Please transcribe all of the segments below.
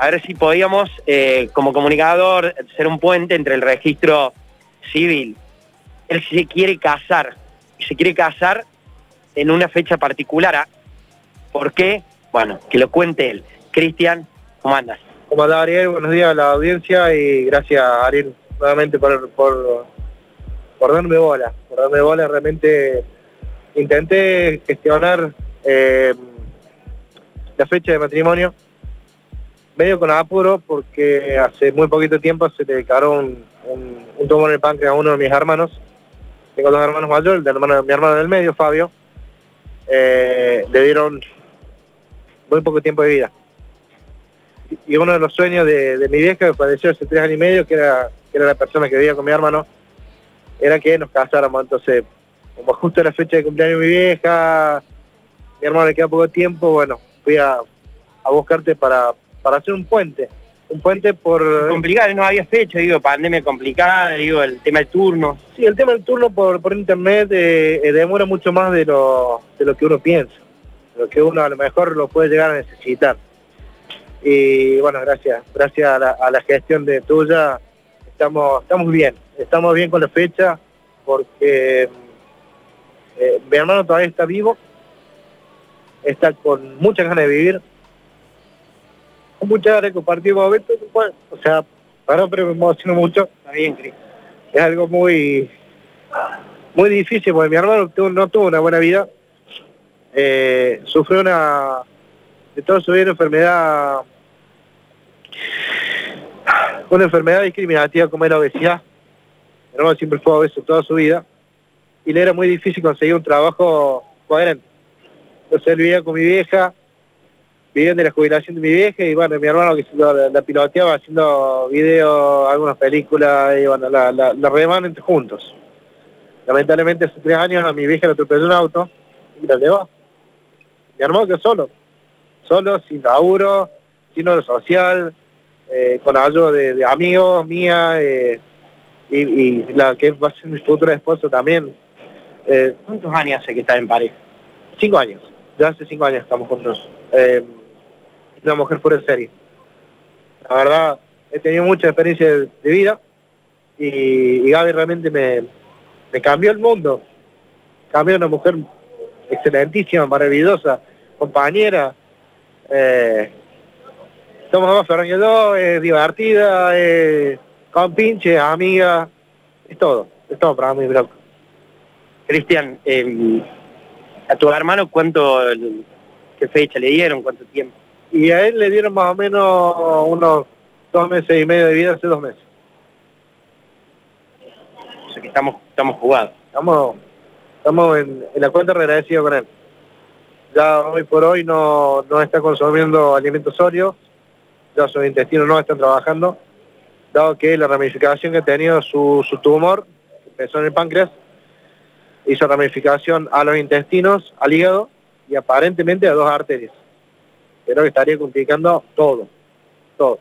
a ver si podíamos, eh, como comunicador, ser un puente entre el registro civil. Él se quiere casar, y se quiere casar en una fecha particular. ¿ah? ¿Por qué? Bueno, que lo cuente él. Cristian, ¿cómo andas? ¿Cómo andás, Ariel? Buenos días a la audiencia y gracias, Ariel, nuevamente por, por, darme bola. Por darme bola, realmente intenté gestionar eh, la fecha de matrimonio medio con apuro porque hace muy poquito tiempo se le declaró un, un, tumor en el páncreas a uno de mis hermanos. Tengo dos hermanos mayores, el hermano, mi hermano del medio, Fabio. Eh, le dieron muy poco tiempo de vida. Y uno de los sueños de, mi vieja, que falleció hace tres años y medio, que era, que era la persona que vivía con mi hermano, era que nos casáramos. Entonces, como justo la fecha de cumpleaños de mi vieja, mi hermano le queda poco tiempo, bueno, fui a, a buscarte para, para hacer un puente. Un puente por... Complicado, no había fecha, digo, pandemia complicada, digo, el tema del turno. Sí, el tema del turno por, por internet eh, eh, demora mucho más de lo, de lo que uno piensa, lo que uno a lo mejor lo puede llegar a necesitar. Y bueno, gracias, gracias a la, gestión de tuya, estamos, estamos bien, estamos bien con la fecha, porque eh, mi hermano todavía está vivo, está con muchas ganas de vivir, muchas de compartir momentos, o sea, para pero me emociono mucho. Está bien, Cris. Es algo muy, muy difícil, porque mi hermano no tuvo una buena vida. Eh, sufrió una, de todo su vida una enfermedad, una enfermedad discriminativa como era obesidad. Mi hermano siempre fue obeso toda su vida y le era muy difícil conseguir un trabajo coherente. Entonces él vivía con mi vieja, vivían de la jubilación de mi vieja y bueno, mi hermano que la, piloteaba haciendo videos, algunas películas y bueno, la, la, la juntos. Lamentablemente hace tres años a mi vieja le atropelló un auto y la llevó. Mi hermano que solo, solo, sin laburo, sin oro social, eh, con ayuda de, amigos mía eh, y, la que va a ser mi futura esposa también. Eh, ¿Cuántos años hace que está en pareja? Cinco años, ya hace cinco años estamos juntos una mujer fuera de serie. La verdad, he tenido mucha experiencia de, vida y, Gaby realmente me, cambió el mundo. Cambió una mujer excelentísima, maravillosa, compañera. Eh, somos más Fernández dos, es divertida, con pinche, amiga, es todo, es todo para mí, bro. Cristian, em, a tu hermano cuánto, qué fecha le dieron, cuánto tiempo y a él le dieron más o menos unos dos meses y medio de vida hace dos meses. O sea que estamos, estamos jugados. Estamos, estamos en, la cuenta agradecido con él. Ya hoy por hoy no, no está consumiendo alimentos sólidos, ya sus intestinos no están trabajando, dado que la ramificación que ha tenido su, su tumor, empezó en el páncreas, hizo ramificación a los intestinos, al hígado y aparentemente a dos arterias creo que estaría complicando todo, todo.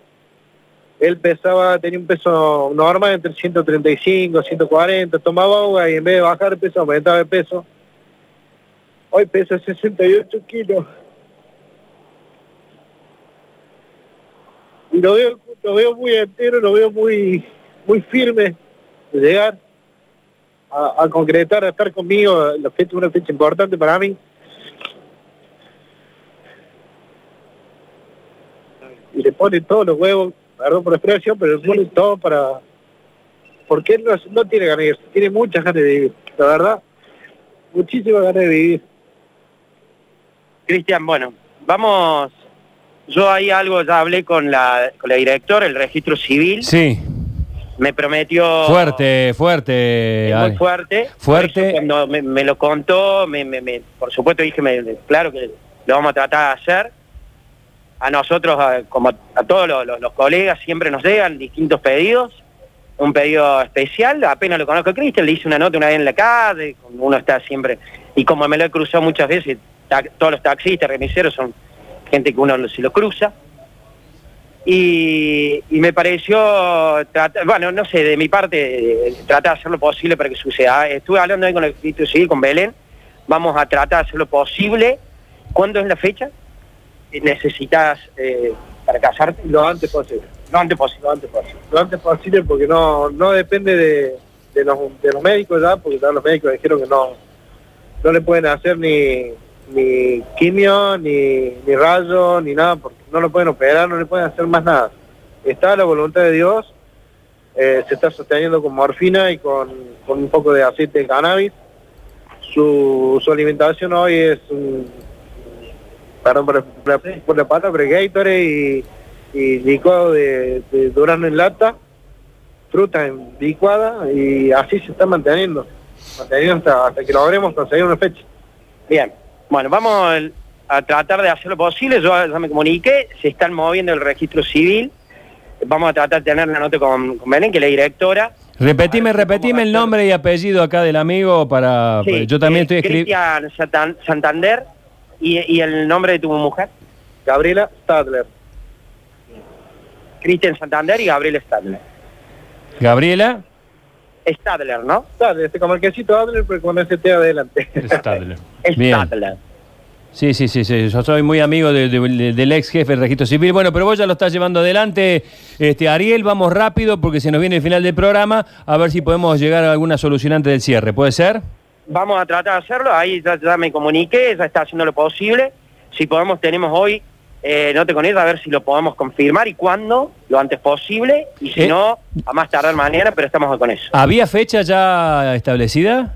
Él pesaba, tenía un peso normal entre 135, 140, tomaba agua y en vez de bajar el peso aumentaba el peso. Hoy pesa 68 kilos. Y lo veo, lo veo muy entero, lo veo muy, muy firme de llegar a, concretar, a estar conmigo. La fecha una fecha importante para mí. Y le pone todos los huevos, perdón por la expresión, pero le pone todo para... Porque él no, tiene ganas de vivir, tiene muchas ganas de vivir, la verdad, muchísimas ganas de vivir. Cristian, bueno, vamos, yo ahí algo ya hablé con la, con la directora, el registro civil. Sí. Me prometió... Fuerte, fuerte. Muy fuerte. Fuerte. Cuando me, lo contó, me, me, por supuesto dije, claro que lo vamos a tratar de hacer a nosotros, como a todos los, colegas, siempre nos llegan distintos pedidos. Un pedido especial, apenas lo conozco a Cristian, le hice una nota una vez en la calle, uno está siempre, y como me lo he cruzado muchas veces, todos los taxistas, remiseros son gente que uno se lo cruza. Y, me pareció, bueno, no sé, de mi parte, tratar de hacer lo posible para que suceda. Estuve hablando ahí con el Cristo Civil, con Belén, vamos a tratar de hacer lo posible. ¿Cuándo es la fecha? Necesitas eh, para casarte? Lo antes posible. Lo antes posible. Lo antes posible. Lo antes posible porque no, no depende de, de los, de los médicos ya, porque ya los médicos dijeron que no, no le pueden hacer ni, ni quimio, ni, ni rayo, ni nada, porque no lo pueden operar, no le pueden hacer más nada. Está la voluntad de Dios, eh, se está sosteniendo con morfina y con, con un poco de aceite de cannabis. Su, su alimentación hoy es un, por la, por la pata, pero Gatorade y, y licuado de, de durazno en lata, fruta en licuada y así se está manteniendo, manteniendo hasta, hasta que logremos conseguir una fecha. Bien, bueno, vamos el- a tratar de hacer lo posible. Yo ya me comuniqué, se están moviendo el registro civil. Vamos a tratar de tener la nota con, con Belén, que es la directora. Repetime, repetime el nombre y apellido acá del amigo para... Sí, yo también eh, estoy escribiendo... Cristian Santan- Santander y, y el nombre de tu mujer. Gabriela Stadler. Cristian Santander y Gabriel Stadler. Gabriela. Stadler, ¿no? Stadler, este como el quesito Adler, pero con ese T adelante. Bien. Stadler. Sí, sí, sí, sí, yo soy muy amigo de- de- del ex jefe del registro civil. Bueno, pero vos ya lo estás llevando adelante, este Ariel, vamos rápido porque se nos viene el final del programa, a ver si podemos llegar a alguna solucionante del cierre, ¿puede ser? Vamos a tratar de hacerlo, ahí ya, ya me comuniqué, ya está haciendo lo posible. Si podemos, tenemos hoy, eh, no te con ella, a ver si lo podemos confirmar y cuándo, lo antes posible, y si Eh. no, a más tardar mañana, pero estamos con eso. ¿Había fecha ya establecida?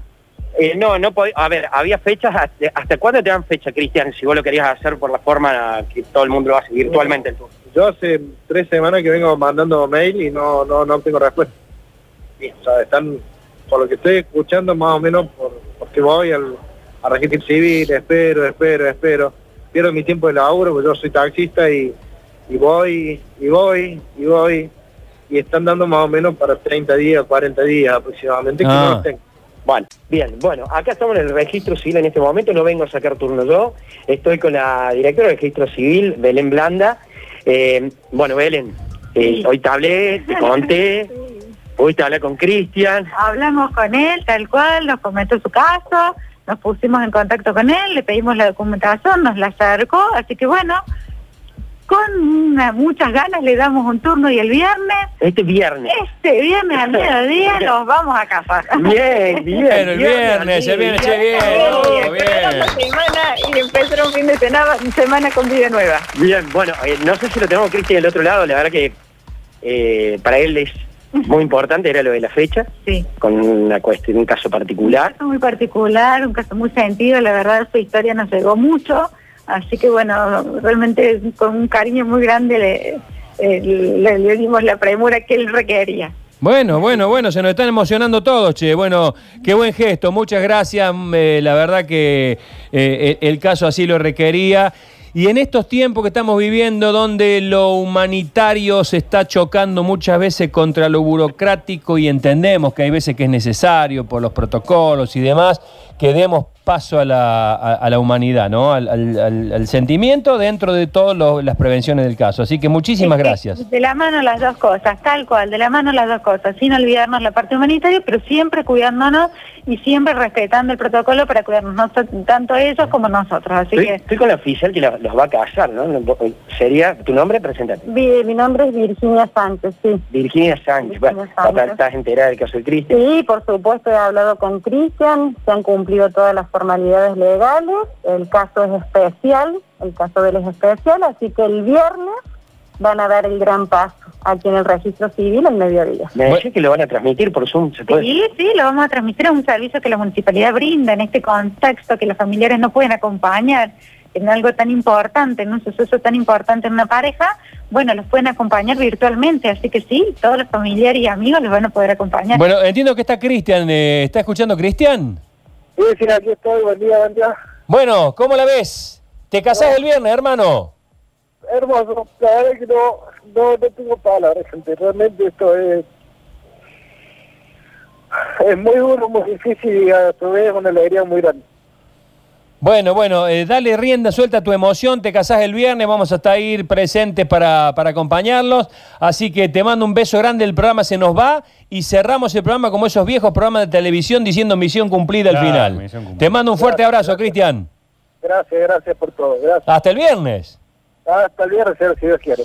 Eh, no, no pod- a ver, había fechas, hasta, ¿hasta cuándo te dan fecha, Cristian? Si vos lo querías hacer por la forma que todo el mundo lo hace virtualmente el tour. Yo hace tres semanas que vengo mandando mail y no, no, no tengo respuesta. O sea, están, por lo que estoy escuchando más o menos, por, porque voy al, registro civil, espero, espero, espero. Pierdo mi tiempo de laburo, porque yo soy taxista y, y voy, y voy, y voy. Y están dando más o menos para 30 días, 40 días aproximadamente, que Ah. no los tengo. Bueno, bien, bueno, acá estamos en el registro civil en este momento, no vengo a sacar turno yo, estoy con la directora del registro civil, Belén Blanda. Eh, bueno, Belén, eh, hoy te hablé, te conté, hoy te hablé con Cristian. Hablamos con él, tal cual, nos comentó su caso, nos pusimos en contacto con él, le pedimos la documentación, nos la acercó, así que bueno, con una- muchas ganas le damos un turno y el viernes, Este viernes. este viernes al mediodía nos vamos a casar. Bien, bien. Bueno, el viernes, el viernes, che, bien, Terminando la bien. semana y empezar un fin de semana, semana con vida nueva. Bien, bueno, eh, no sé si lo tenemos Cristian del otro lado, la verdad que eh, para él es muy importante, era lo de la fecha, Sí. con una cuestión, un caso Un particular. caso muy particular, un caso muy sentido, la verdad su historia nos llegó mucho, así que bueno, realmente con un cariño muy grande le, eh, le, le dimos la premura que él requería. Bueno, bueno, bueno, se nos están emocionando todos, che. Bueno, qué buen gesto, muchas gracias. mm, eh, la verdad que eh, el, el caso así lo requería. Y en estos tiempos que estamos viviendo, donde lo humanitario se está chocando muchas veces contra lo burocrático y entendemos que hay veces que es necesario por los protocolos y demás, que demos paso a la, a- a la humanidad, ¿no? Al, al- al- al sentimiento dentro de todas las prevenciones del caso. Así que muchísimas Sí, gracias. De la mano las dos cosas, tal cual, de la mano las dos cosas, sin olvidarnos la parte humanitaria, pero siempre cuidándonos y siempre respetando el protocolo para cuidarnos no- tanto ellos como nosotros. Así Estoy, que estoy con la oficial que la- los va a casar, ¿no? Sería, ¿tu nombre? Preséntate. mi, mi nombre es Virginia Sánchez, sí. Virginia Sánchez. Bueno, estás enterada del caso de Cristian. Sí, por supuesto he hablado con Cristian, se han cumplido todas las formalidades legales, el caso es especial, el caso de él es especial, así que el viernes van a dar el gran paso aquí en el registro civil al mediodía. Me decís que lo van a transmitir por Zoom, ¿se puede? Sí, sí, lo vamos a transmitir a un servicio que la municipalidad brinda en este contexto que los familiares no pueden acompañar en algo tan importante, en un suceso tan importante en una pareja, bueno, los pueden acompañar virtualmente, así que sí, todos los familiares y amigos los van a poder acompañar. Bueno, entiendo que está Cristian. eh, ¿Está escuchando Cristian? Sí, sí, aquí estoy, buen día, buen día. Bueno, ¿cómo la ves? ¿Te casás el viernes, hermano? Hermoso, la verdad es que no, no, no tengo palabras, gente. Realmente esto es, es muy duro, muy difícil y a su vez una alegría muy grande. Bueno, bueno, eh, dale rienda, suelta tu emoción, te casás el viernes, vamos a estar ahí presentes para, para acompañarlos. Así que te mando un beso grande, el programa se nos va y cerramos el programa como esos viejos programas de televisión diciendo misión cumplida al final. misión cumplida. Te mando un fuerte abrazo, Cristian. Gracias, gracias por todo. Gracias. Hasta el viernes. Hasta el viernes, si Dios quiere.